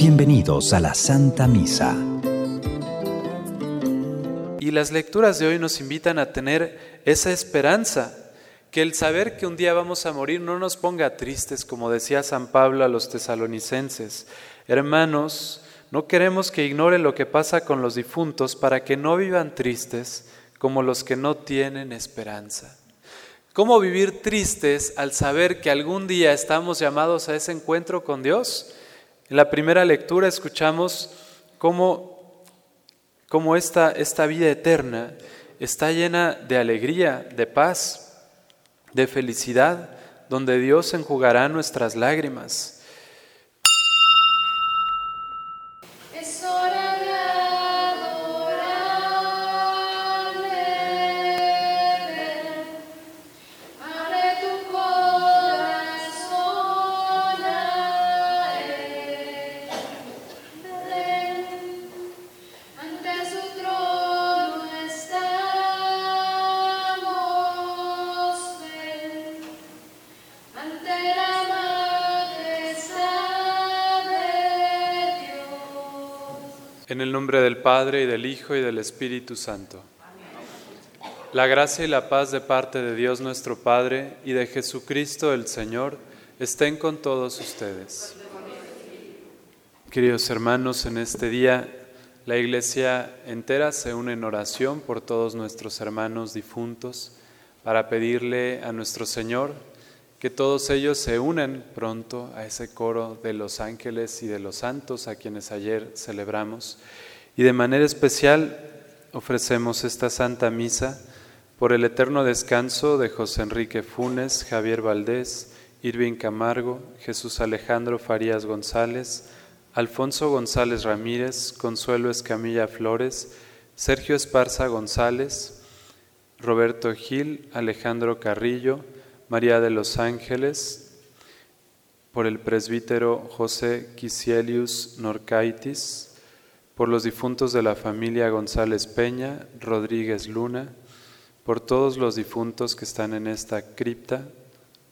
Bienvenidos a la Santa Misa. Y las lecturas de hoy nos invitan a tener esa esperanza, que el saber que un día vamos a morir no nos ponga tristes, como decía San Pablo a los tesalonicenses. Hermanos, no queremos que ignoren lo que pasa con los difuntos para que no vivan tristes como los que no tienen esperanza. ¿Cómo vivir tristes al saber que algún día estamos llamados a ese encuentro con Dios? En la primera lectura escuchamos cómo, cómo esta, esta vida eterna está llena de alegría, de paz, de felicidad, donde Dios enjugará nuestras lágrimas En el nombre del Padre y del Hijo y del Espíritu Santo. La gracia y la paz de parte de Dios nuestro Padre y de Jesucristo el Señor estén con todos ustedes. Queridos hermanos, en este día la iglesia entera se une en oración por todos nuestros hermanos difuntos para pedirle a nuestro Señor que todos ellos se unan pronto a ese coro de los ángeles y de los santos a quienes ayer celebramos. Y de manera especial ofrecemos esta Santa Misa por el eterno descanso de José Enrique Funes, Javier Valdés, Irving Camargo, Jesús Alejandro Farías González, Alfonso González Ramírez, Consuelo Escamilla Flores, Sergio Esparza González, Roberto Gil, Alejandro Carrillo, María de los Ángeles, por el presbítero José Quisielius Norcaitis, por los difuntos de la familia González Peña, Rodríguez Luna, por todos los difuntos que están en esta cripta,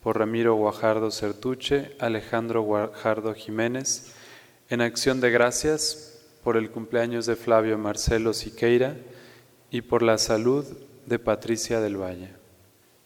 por Ramiro Guajardo Certuche, Alejandro Guajardo Jiménez, en acción de gracias por el cumpleaños de Flavio Marcelo Siqueira y por la salud de Patricia del Valle.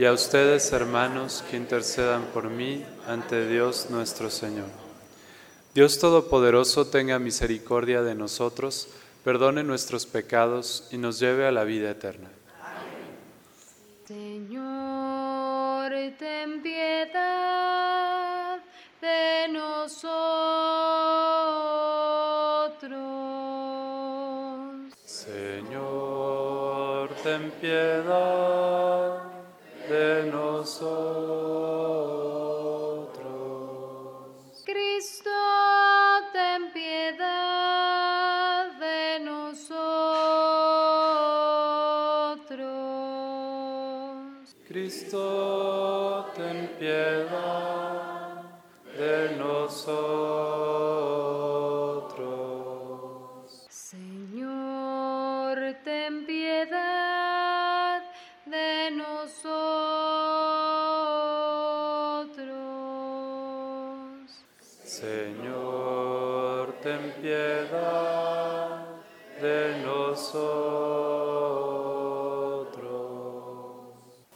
y a ustedes, hermanos, que intercedan por mí ante Dios nuestro Señor. Dios Todopoderoso tenga misericordia de nosotros, perdone nuestros pecados y nos lleve a la vida eterna. Señor, ten piedad de nosotros. Señor, ten piedad nosotros.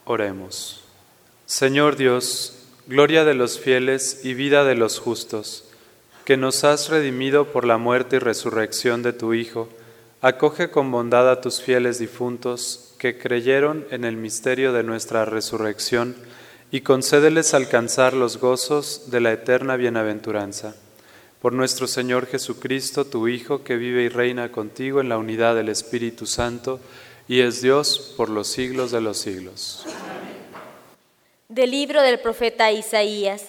Oremos. Señor Dios, gloria de los fieles y vida de los justos, que nos has redimido por la muerte y resurrección de tu Hijo, acoge con bondad a tus fieles difuntos que creyeron en el misterio de nuestra resurrección y concédeles alcanzar los gozos de la eterna bienaventuranza. Por nuestro Señor Jesucristo, tu Hijo, que vive y reina contigo en la unidad del Espíritu Santo, y es Dios por los siglos de los siglos. Del libro del profeta Isaías.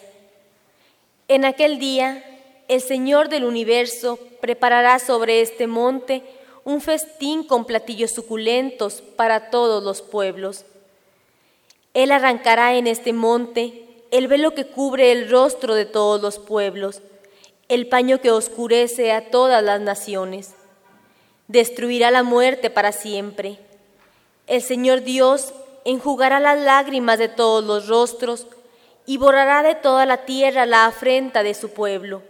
En aquel día el Señor del universo preparará sobre este monte un festín con platillos suculentos para todos los pueblos. Él arrancará en este monte el velo que cubre el rostro de todos los pueblos, el paño que oscurece a todas las naciones. Destruirá la muerte para siempre. El Señor Dios enjugará las lágrimas de todos los rostros y borrará de toda la tierra la afrenta de su pueblo.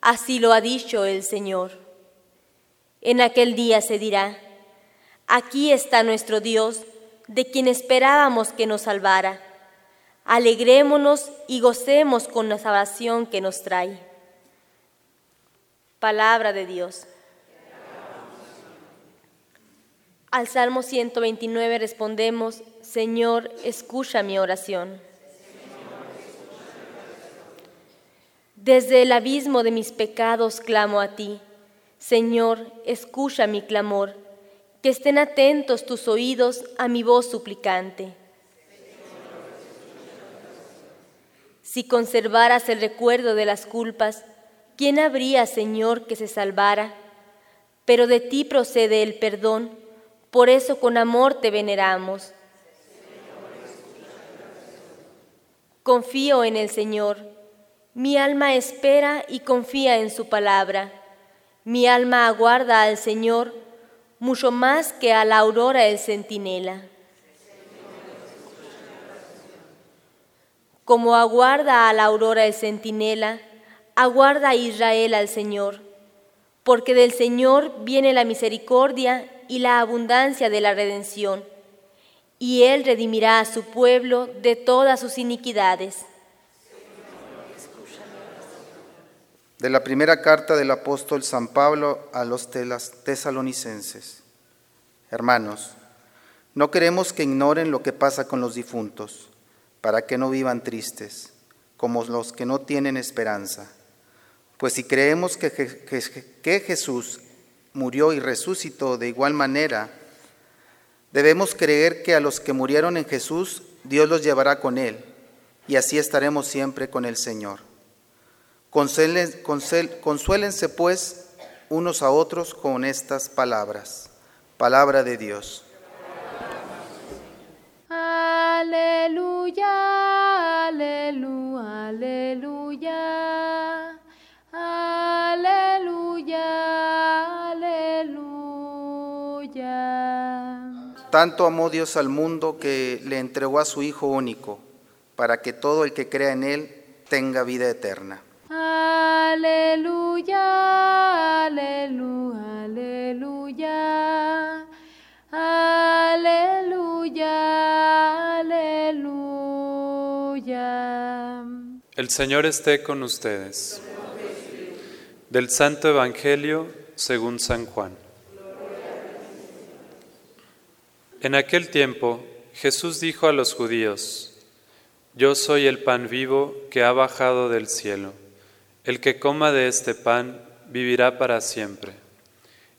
Así lo ha dicho el Señor. En aquel día se dirá, aquí está nuestro Dios, de quien esperábamos que nos salvara. Alegrémonos y gocemos con la salvación que nos trae. Palabra de Dios. Al Salmo 129 respondemos, Señor, escucha mi oración. Desde el abismo de mis pecados clamo a ti. Señor, escucha mi clamor. Que estén atentos tus oídos a mi voz suplicante. Si conservaras el recuerdo de las culpas, ¿quién habría, Señor, que se salvara? Pero de ti procede el perdón, por eso con amor te veneramos. Confío en el Señor. Mi alma espera y confía en su palabra. Mi alma aguarda al Señor mucho más que a la aurora el centinela. Como aguarda a la aurora el centinela, aguarda Israel al Señor, porque del Señor viene la misericordia y la abundancia de la redención, y Él redimirá a su pueblo de todas sus iniquidades. De la primera carta del apóstol San Pablo a los tesalonicenses. Hermanos, no queremos que ignoren lo que pasa con los difuntos, para que no vivan tristes, como los que no tienen esperanza. Pues si creemos que, que Jesús murió y resucitó de igual manera, debemos creer que a los que murieron en Jesús, Dios los llevará con Él, y así estaremos siempre con el Señor. Consuélense pues unos a otros con estas palabras. Palabra de Dios. Aleluya, aleluya, aleluya. Tanto amó Dios al mundo que le entregó a su Hijo único, para que todo el que crea en Él tenga vida eterna. Aleluya, aleluya, aleluya. Aleluya, aleluya. El Señor esté con ustedes. Del Santo Evangelio según San Juan. En aquel tiempo Jesús dijo a los judíos, Yo soy el pan vivo que ha bajado del cielo. El que coma de este pan vivirá para siempre.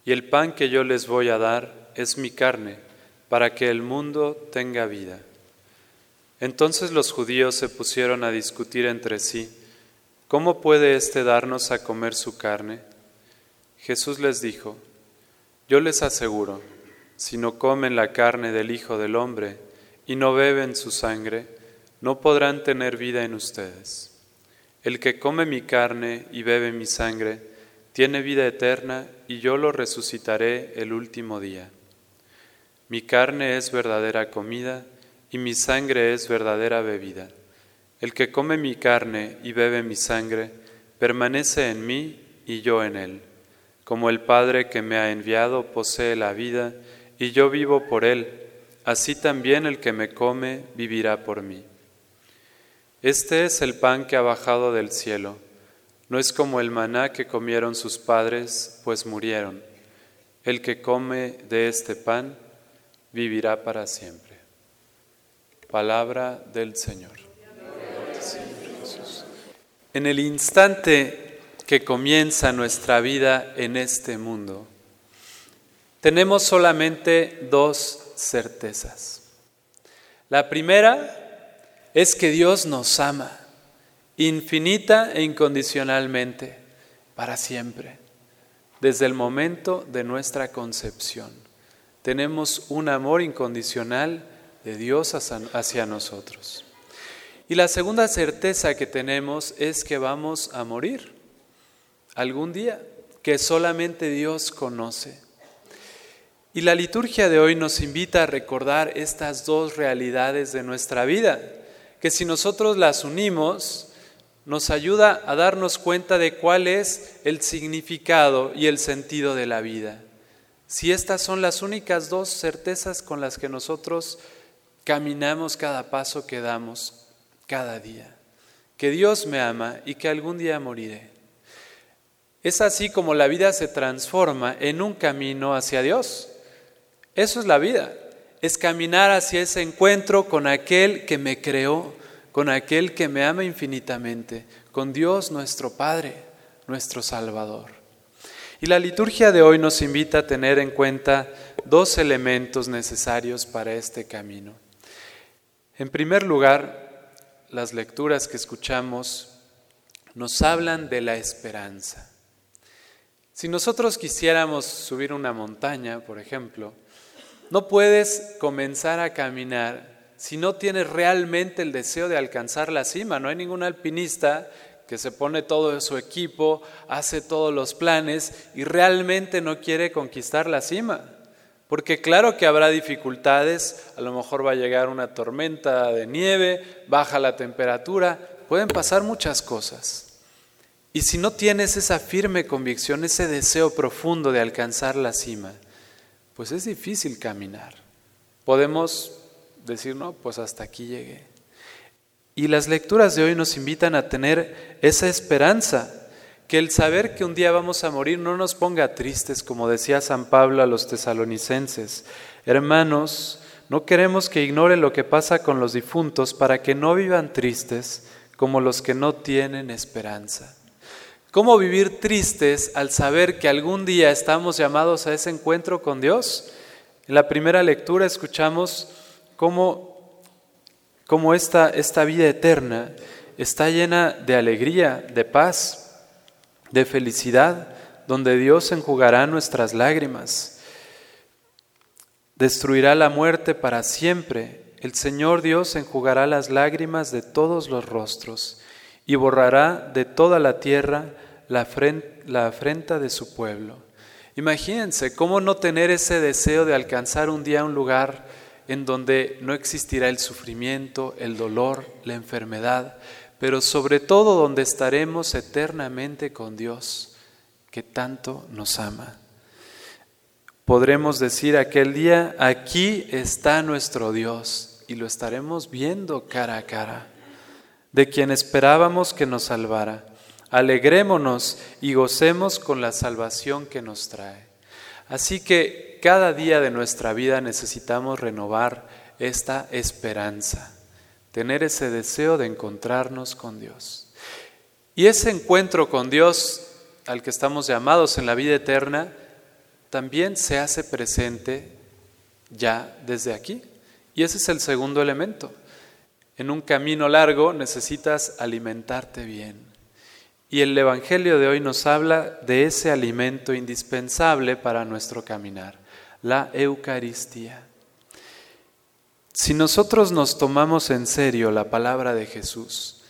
Y el pan que yo les voy a dar es mi carne, para que el mundo tenga vida. Entonces los judíos se pusieron a discutir entre sí, ¿cómo puede éste darnos a comer su carne? Jesús les dijo, yo les aseguro, si no comen la carne del Hijo del Hombre y no beben su sangre, no podrán tener vida en ustedes. El que come mi carne y bebe mi sangre, tiene vida eterna y yo lo resucitaré el último día. Mi carne es verdadera comida y mi sangre es verdadera bebida. El que come mi carne y bebe mi sangre, permanece en mí y yo en él. Como el Padre que me ha enviado posee la vida y yo vivo por él, así también el que me come vivirá por mí. Este es el pan que ha bajado del cielo. No es como el maná que comieron sus padres, pues murieron. El que come de este pan vivirá para siempre. Palabra del Señor. En el instante que comienza nuestra vida en este mundo, tenemos solamente dos certezas. La primera es que Dios nos ama infinita e incondicionalmente. para siempre, desde el momento de nuestra concepción. Tenemos un amor incondicional de Dios hacia nosotros. Y la segunda certeza que tenemos es que vamos a morir algún día, que solamente Dios conoce. Y la liturgia de hoy nos invita a recordar estas dos realidades de nuestra vida, que si nosotros las unimos, nos ayuda a darnos cuenta de cuál es el significado y el sentido de la vida. Si estas son las únicas dos certezas con las que nosotros caminamos cada paso que damos cada día, que Dios me ama y que algún día moriré. Es así como la vida se transforma en un camino hacia Dios. Eso es la vida, es caminar hacia ese encuentro con aquel que me creó, con aquel que me ama infinitamente, con Dios nuestro Padre, nuestro Salvador. Y la liturgia de hoy nos invita a tener en cuenta dos elementos necesarios para este camino. En primer lugar, las lecturas que escuchamos nos hablan de la esperanza. Si nosotros quisiéramos subir una montaña, por ejemplo, no puedes comenzar a caminar si no tienes realmente el deseo de alcanzar la cima. No hay ningún alpinista que se pone todo su equipo, hace todos los planes y realmente no quiere conquistar la cima. Porque claro que habrá dificultades, a lo mejor va a llegar una tormenta de nieve, baja la temperatura, pueden pasar muchas cosas. Y si no tienes esa firme convicción, ese deseo profundo de alcanzar la cima, pues es difícil caminar. Podemos decir, no, pues hasta aquí llegué. Y las lecturas de hoy nos invitan a tener esa esperanza, que el saber que un día vamos a morir no nos ponga tristes, como decía San Pablo a los tesalonicenses. Hermanos, no queremos que ignoren lo que pasa con los difuntos para que no vivan tristes como los que no tienen esperanza. ¿Cómo vivir tristes al saber que algún día estamos llamados a ese encuentro con Dios? En la primera lectura escuchamos cómo, cómo esta, esta vida eterna está llena de alegría, de paz, de felicidad, donde Dios enjugará nuestras lágrimas, destruirá la muerte para siempre. El Señor Dios enjugará las lágrimas de todos los rostros y borrará de toda la tierra la, afrenta de su pueblo. Imagínense cómo no tener ese deseo de alcanzar un día un lugar en donde no existirá el sufrimiento, el dolor, la enfermedad, pero sobre todo donde estaremos eternamente con Dios, que tanto nos ama. Podremos decir aquel día, aquí está nuestro Dios, y lo estaremos viendo cara a cara de quien esperábamos que nos salvara. Alegrémonos y gocemos con la salvación que nos trae. Así que cada día de nuestra vida necesitamos renovar esta esperanza, tener ese deseo de encontrarnos con Dios. Y ese encuentro con Dios al que estamos llamados en la vida eterna también se hace presente ya desde aquí. Y ese es el segundo elemento en un camino largo necesitas alimentarte bien. Y el Evangelio de hoy nos habla de ese alimento indispensable para nuestro caminar, la Eucaristía. Si nosotros nos tomamos en serio la palabra de Jesús,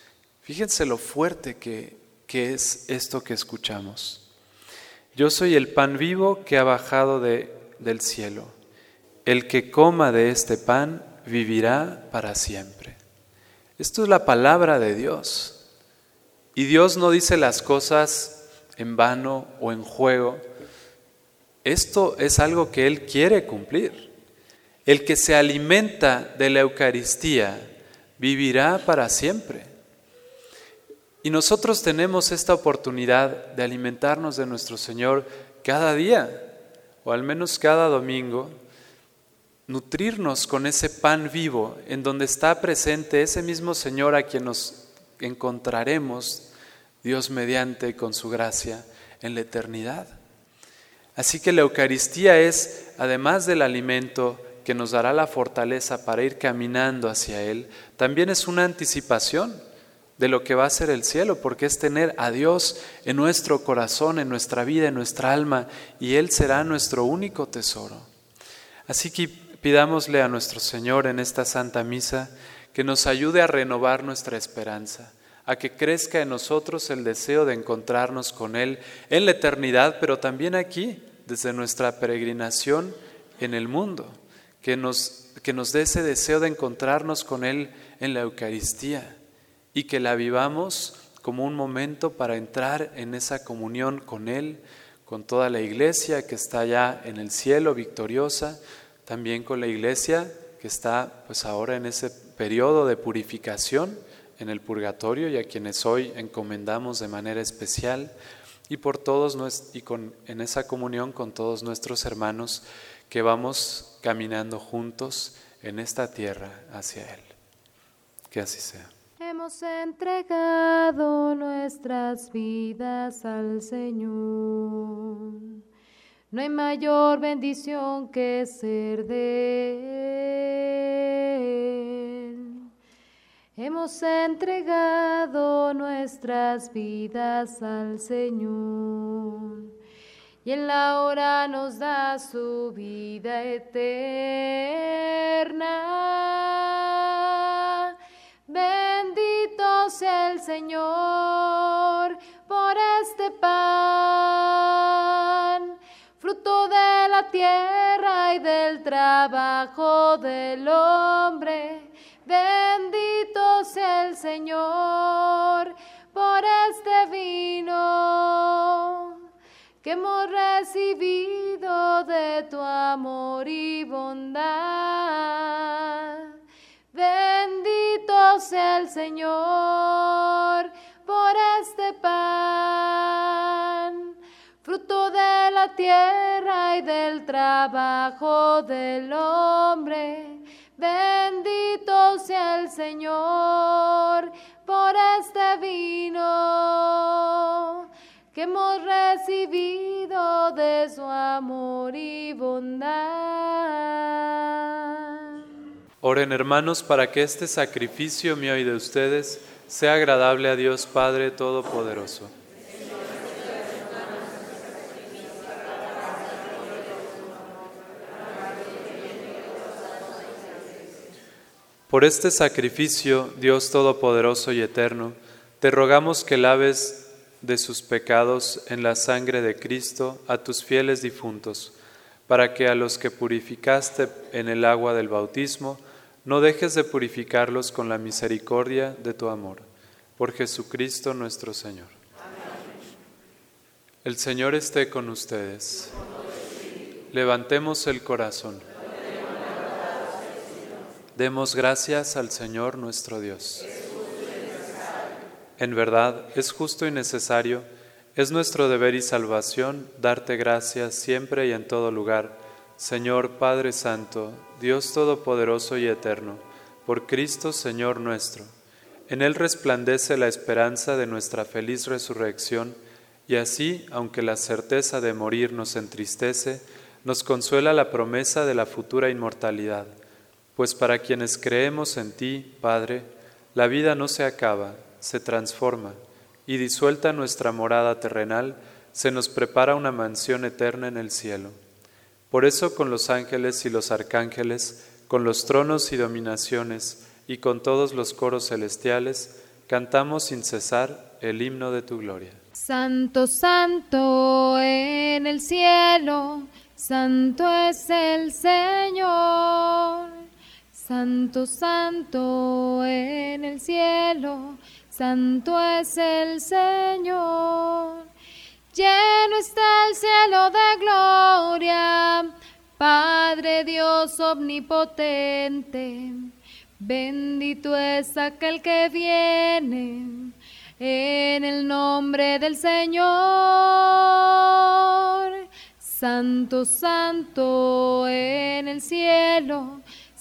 fíjense lo fuerte que, que es esto que escuchamos. Yo soy el pan vivo que ha bajado de, del cielo. El que coma de este pan vivirá para siempre. Esto es la palabra de Dios. Y Dios no dice las cosas en vano o en juego. Esto es algo que Él quiere cumplir. El que se alimenta de la Eucaristía vivirá para siempre. Y nosotros tenemos esta oportunidad de alimentarnos de nuestro Señor cada día, o al menos cada domingo, nutrirnos con ese pan vivo en donde está presente ese mismo Señor a quien nos encontraremos, Dios mediante con su gracia, en la eternidad. Así que la Eucaristía es, además del alimento que nos dará la fortaleza para ir caminando hacia Él, también es una anticipación de lo que va a ser el cielo, porque es tener a Dios en nuestro corazón, en nuestra vida, en nuestra alma, y Él será nuestro único tesoro. Así que pidámosle a nuestro Señor en esta Santa Misa que nos ayude a renovar nuestra esperanza, a que crezca en nosotros el deseo de encontrarnos con Él en la eternidad, pero también aquí, desde nuestra peregrinación en el mundo, que nos, que nos dé ese deseo de encontrarnos con Él en la Eucaristía y que la vivamos como un momento para entrar en esa comunión con Él, con toda la iglesia que está ya en el cielo victoriosa, también con la iglesia que está pues ahora en ese periodo de purificación en el purgatorio y a quienes hoy encomendamos de manera especial y por todos y con, en esa comunión con todos nuestros hermanos que vamos caminando juntos en esta tierra hacia Él. Que así sea. Hemos entregado nuestras vidas al Señor. No hay mayor bendición que ser de Él. Hemos entregado nuestras vidas al Señor y en la hora nos da su vida eterna. Bendito sea el Señor por este pan, tierra y del trabajo del hombre. Bendito sea el Señor por este vino que hemos recibido de tu amor y bondad. Bendito sea el Señor la tierra y del trabajo del hombre. Bendito sea el Señor por este vino que hemos recibido de su amor y bondad. Oren hermanos para que este sacrificio mío y de ustedes sea agradable a Dios Padre Todopoderoso. Por este sacrificio, Dios Todopoderoso y Eterno, te rogamos que laves de sus pecados en la sangre de Cristo a tus fieles difuntos, para que a los que purificaste en el agua del bautismo, no dejes de purificarlos con la misericordia de tu amor. Por Jesucristo nuestro Señor. El Señor esté con ustedes. Levantemos el corazón. Demos gracias al Señor nuestro Dios. En verdad, es justo y necesario, es nuestro deber y salvación darte gracias siempre y en todo lugar, Señor Padre Santo, Dios Todopoderoso y Eterno, por Cristo Señor nuestro. En Él resplandece la esperanza de nuestra feliz resurrección, y así, aunque la certeza de morir nos entristece, nos consuela la promesa de la futura inmortalidad pues para quienes creemos en ti, Padre, la vida no se acaba, se transforma, y disuelta nuestra morada terrenal, se nos prepara una mansión eterna en el cielo. Por eso con los ángeles y los arcángeles, con los tronos y dominaciones, y con todos los coros celestiales, cantamos sin cesar el himno de tu gloria. Santo, santo en el cielo, santo es el Señor. Santo, santo en el cielo, santo es el Señor. Lleno está el cielo de gloria, Padre Dios omnipotente. Bendito es aquel que viene en el nombre del Señor. Santo, santo en el cielo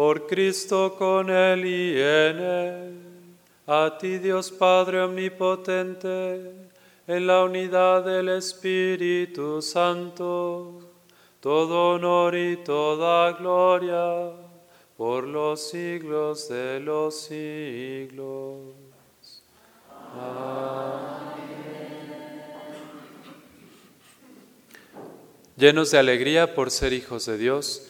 Por Cristo con Él y en Él a ti Dios Padre Omnipotente, en la unidad del Espíritu Santo, todo honor y toda gloria por los siglos de los siglos. Amén. Llenos de alegría por ser hijos de Dios,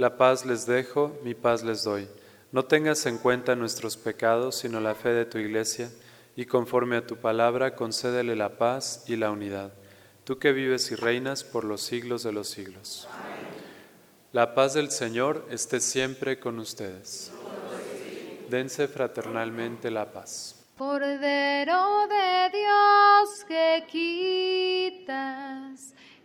la paz les dejo, mi paz les doy. No tengas en cuenta nuestros pecados, sino la fe de tu iglesia, y conforme a tu palabra, concédele la paz y la unidad, tú que vives y reinas por los siglos de los siglos. La paz del Señor esté siempre con ustedes. Dense fraternalmente la paz. Cordero de Dios que quitas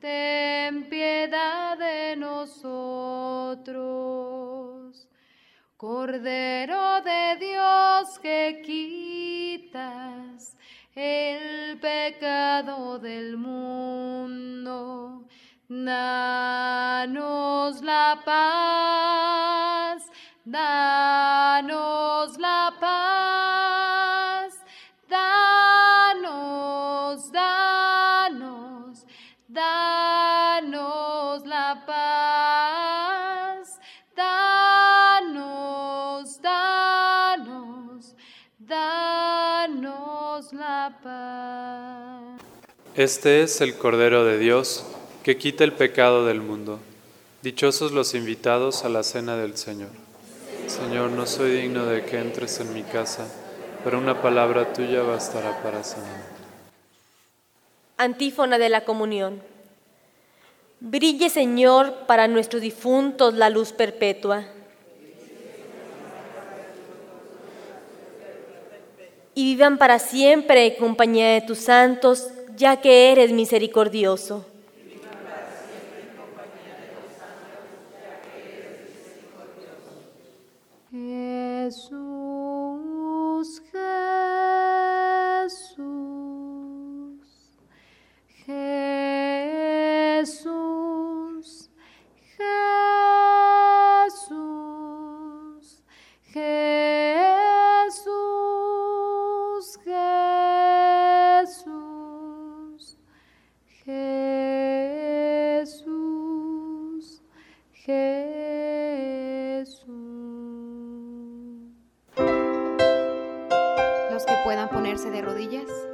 ten piedad de nosotros. Cordero de Dios que quitas el pecado del mundo, danos la paz, danos la paz, danos la paz, danos, danos, danos la paz. Este es el Cordero de Dios que quita el pecado del mundo. Dichosos los invitados a la cena del Señor. Señor, no soy digno de que entres en mi casa, pero una palabra tuya bastará para sanar. Antífona de la comunión. Brille, Señor, para nuestros difuntos la luz perpetua. Y vivan para siempre en compañía de tus santos, ya que eres misericordioso. Jesús, de rodillas.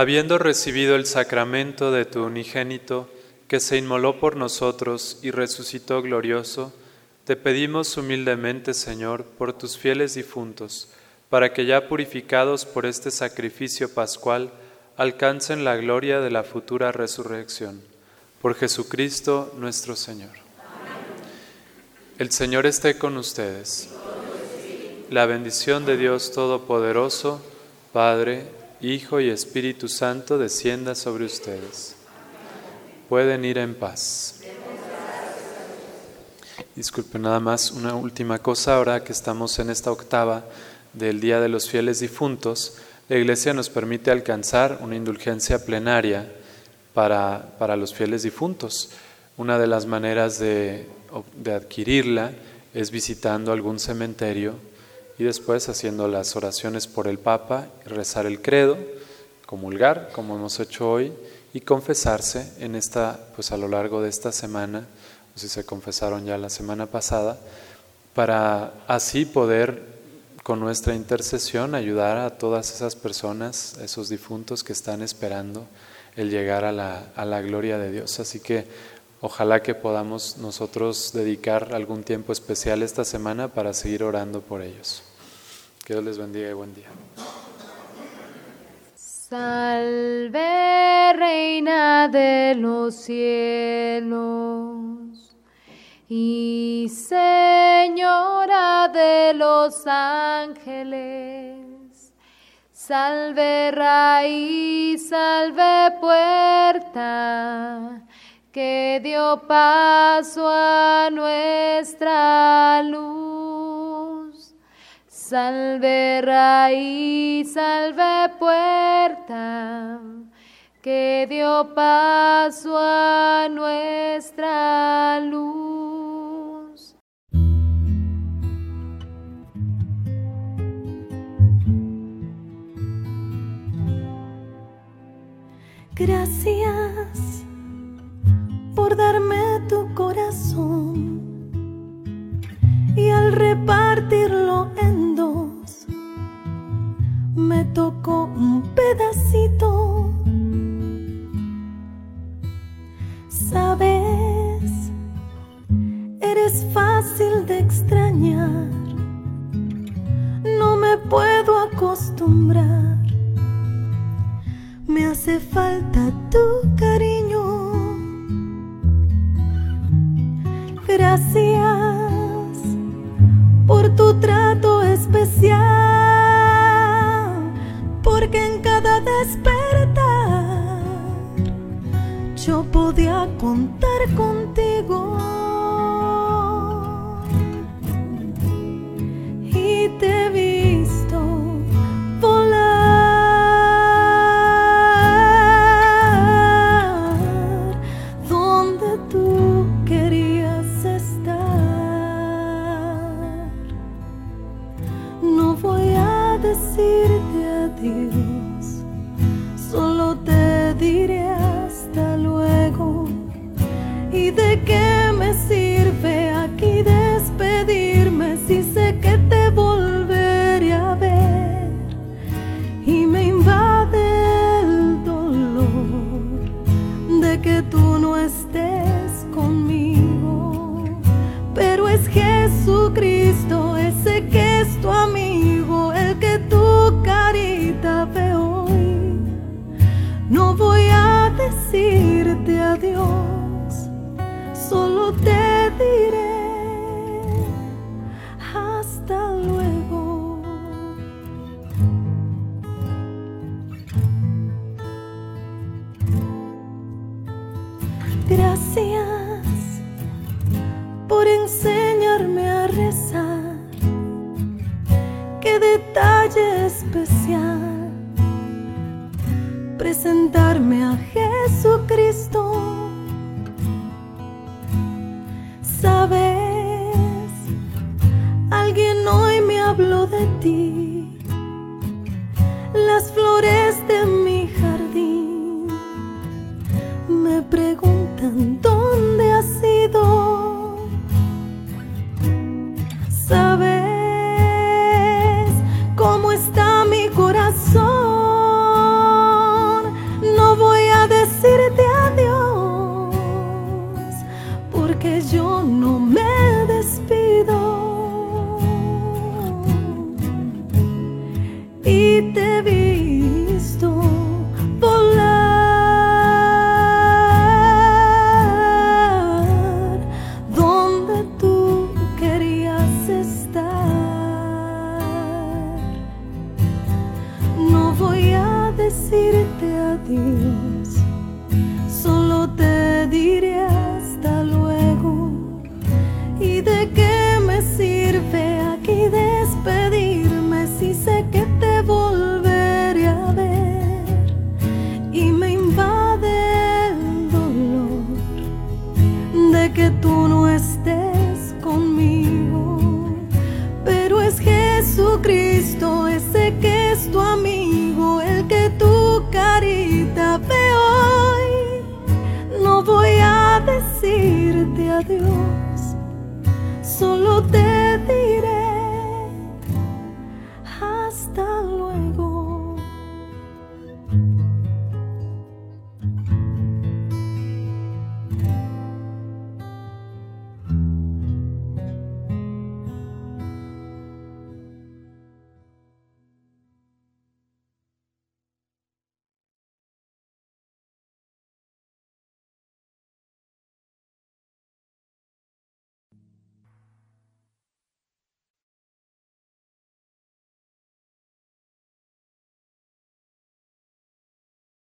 Habiendo recibido el sacramento de tu unigénito, que se inmoló por nosotros y resucitó glorioso, te pedimos humildemente, Señor, por tus fieles difuntos, para que ya purificados por este sacrificio pascual, alcancen la gloria de la futura resurrección. Por Jesucristo nuestro Señor. El Señor esté con ustedes. La bendición de Dios Todopoderoso, Padre, Hijo y Espíritu Santo descienda sobre ustedes. Pueden ir en paz. disculpe, nada más una última cosa. Ahora que estamos en esta octava del Día de los Fieles Difuntos, la Iglesia nos permite alcanzar una indulgencia plenaria para, para los fieles difuntos. Una de las maneras de, de adquirirla es visitando algún cementerio y después haciendo las oraciones por el Papa, rezar el credo, comulgar, como hemos hecho hoy, y confesarse en esta, pues a lo largo de esta semana, o si se confesaron ya la semana pasada, para así poder con nuestra intercesión ayudar a todas esas personas, esos difuntos que están esperando el llegar a la, a la gloria de Dios. Así que ojalá que podamos nosotros dedicar algún tiempo especial esta semana para seguir orando por ellos. Dios les bendiga y buen día. Salve, Reina de los cielos y Señora de los ángeles. Salve, raíz, salve, puerta que dio paso a nuestra luz. Salve raíz, salve puerta, que dio paso a nuestra luz. Gracias por darme tu corazón y al repartirlo tocó un pedacito. Sabes, eres fácil de extrañar, no me puedo acostumbrar. Me hace falta tu cariño. Gracias por tu trato especial, porque en cada despertar yo podía contar contigo. Y te he visto volar donde tú querías estar. No voy a decirte you. A Jesucristo. Sabes, alguien hoy me habló de ti.